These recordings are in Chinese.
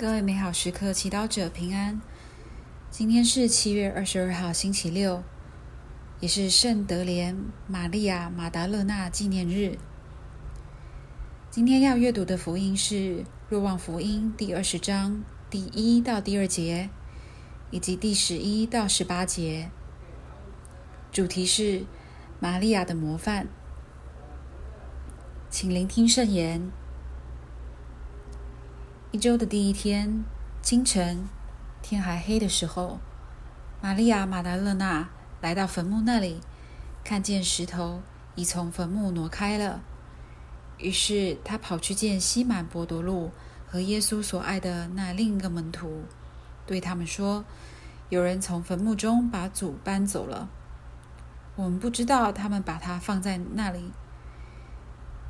各位美好时刻祈祷者平安。今天是七月二十二号，星期六，也是圣德莲玛利亚马达勒纳纪念日。今天要阅读的福音是《若望福音》第二十章第一到第二节，以及第十一到十八节。主题是玛利亚的模范。请聆听圣言。一周的第一天清晨，天还黑的时候，玛利亚玛达勒纳来到坟墓那里，看见石头已从坟墓挪开了。于是她跑去见西满伯多禄和耶稣所爱的那另一个门徒，对他们说：“有人从坟墓中把主搬走了，我们不知道他们把他放在哪里。”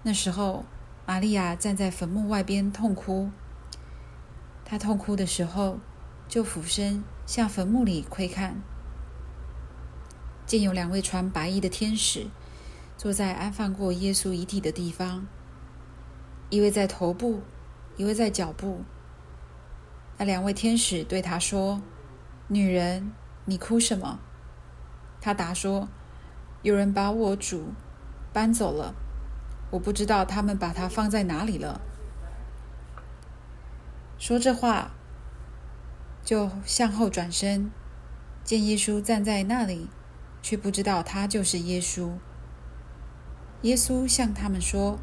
那时候，玛利亚站在坟墓外边痛哭。他痛哭的时候，就俯身向坟墓里窥看，见有两位穿白衣的天使坐在安放过耶稣遗体的地方，一位在头部，一位在脚部。那两位天使对他说：“女人，你哭什么？”他答说：“有人把我主搬走了，我不知道他们把他放在哪里了。”说这话，就向后转身，见耶稣站在那里，却不知道他就是耶稣。耶稣向他们说：“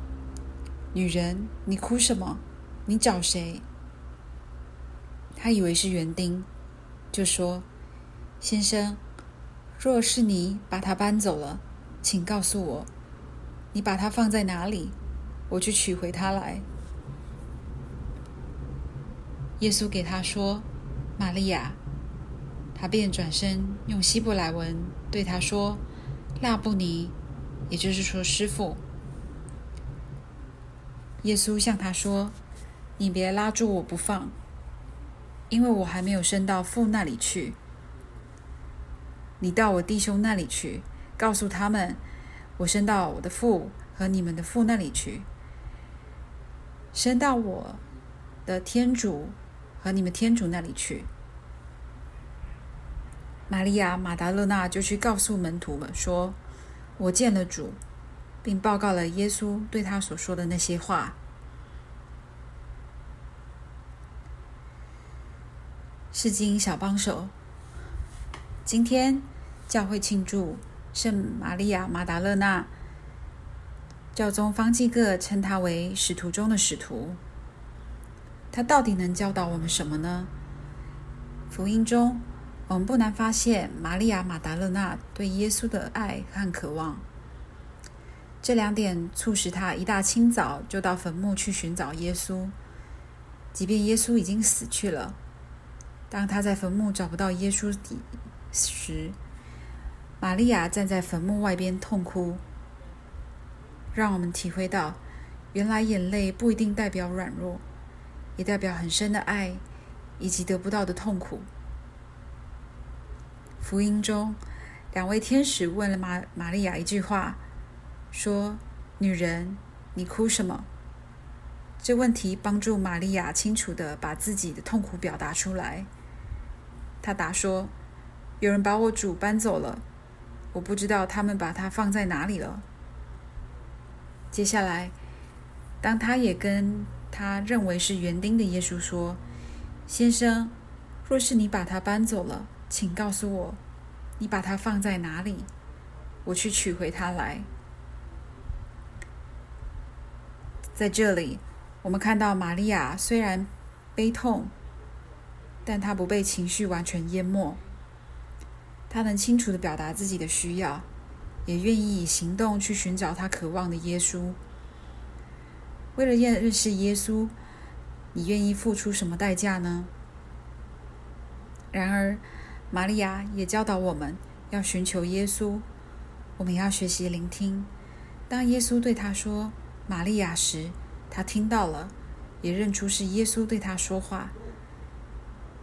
女人，你哭什么？你找谁？”他以为是园丁，就说：“先生，若是你把他搬走了，请告诉我，你把他放在哪里，我去取回他来。”耶稣给他说：“玛利亚。”他便转身用希伯来文对他说：“拉布尼”，也就是说“师傅”。耶稣向他说：“你别拉住我不放，因为我还没有升到父那里去。你到我弟兄那里去，告诉他们，我升到我的父和你们的父那里去，升到我的天主。”和你们天主那里去。玛利亚马达勒纳就去告诉门徒们说：“我见了主，并报告了耶稣对他所说的那些话。”圣经小帮手，今天教会庆祝圣玛利亚马达勒纳，教宗方济各称她为使徒中的使徒。他到底能教导我们什么呢？福音中，我们不难发现玛利亚马达勒纳对耶稣的爱和渴望。这两点促使他一大清早就到坟墓去寻找耶稣，即便耶稣已经死去了。当他在坟墓找不到耶稣时，玛利亚站在坟墓外边痛哭，让我们体会到，原来眼泪不一定代表软弱。也代表很深的爱，以及得不到的痛苦。福音中，两位天使问了玛玛利亚一句话，说：“女人，你哭什么？”这问题帮助玛利亚清楚地把自己的痛苦表达出来。她答说：“有人把我主搬走了，我不知道他们把他放在哪里了。”接下来，当她也跟他认为是园丁的耶稣说：“先生，若是你把他搬走了，请告诉我，你把他放在哪里，我去取回他来。”在这里，我们看到玛利亚虽然悲痛，但她不被情绪完全淹没，她能清楚地表达自己的需要，也愿意以行动去寻找她渴望的耶稣。为了认识耶稣，你愿意付出什么代价呢？然而，玛利亚也教导我们要寻求耶稣。我们要学习聆听。当耶稣对他说“玛利亚”时，他听到了，也认出是耶稣对他说话。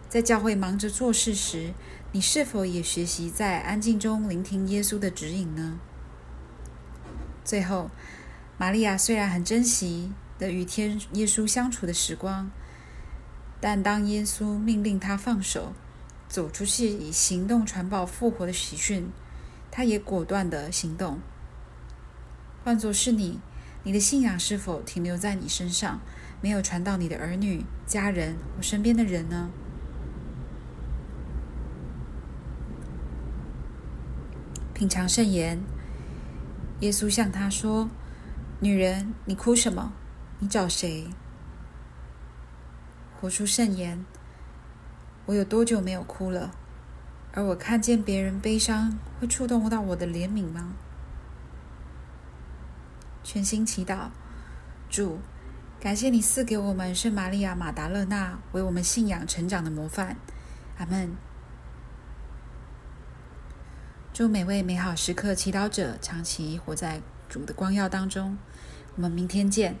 在教会忙着做事时，你是否也学习在安静中聆听耶稣的指引呢？最后，玛利亚虽然很珍惜的与天耶稣相处的时光，但当耶稣命令他放手，走出去以行动传报复活的喜讯，他也果断的行动。换作是你，你的信仰是否停留在你身上，没有传到你的儿女、家人或身边的人呢？品尝圣言，耶稣向他说：“女人，你哭什么？你找谁？”活出圣言。我有多久没有哭了？而我看见别人悲伤，会触动到我的怜悯吗？全心祈祷，主，感谢你赐给我们圣玛利亚马达勒纳为我们信仰成长的模范。阿门。祝每位美好时刻祈祷者长期活在主的光耀当中。我们明天见。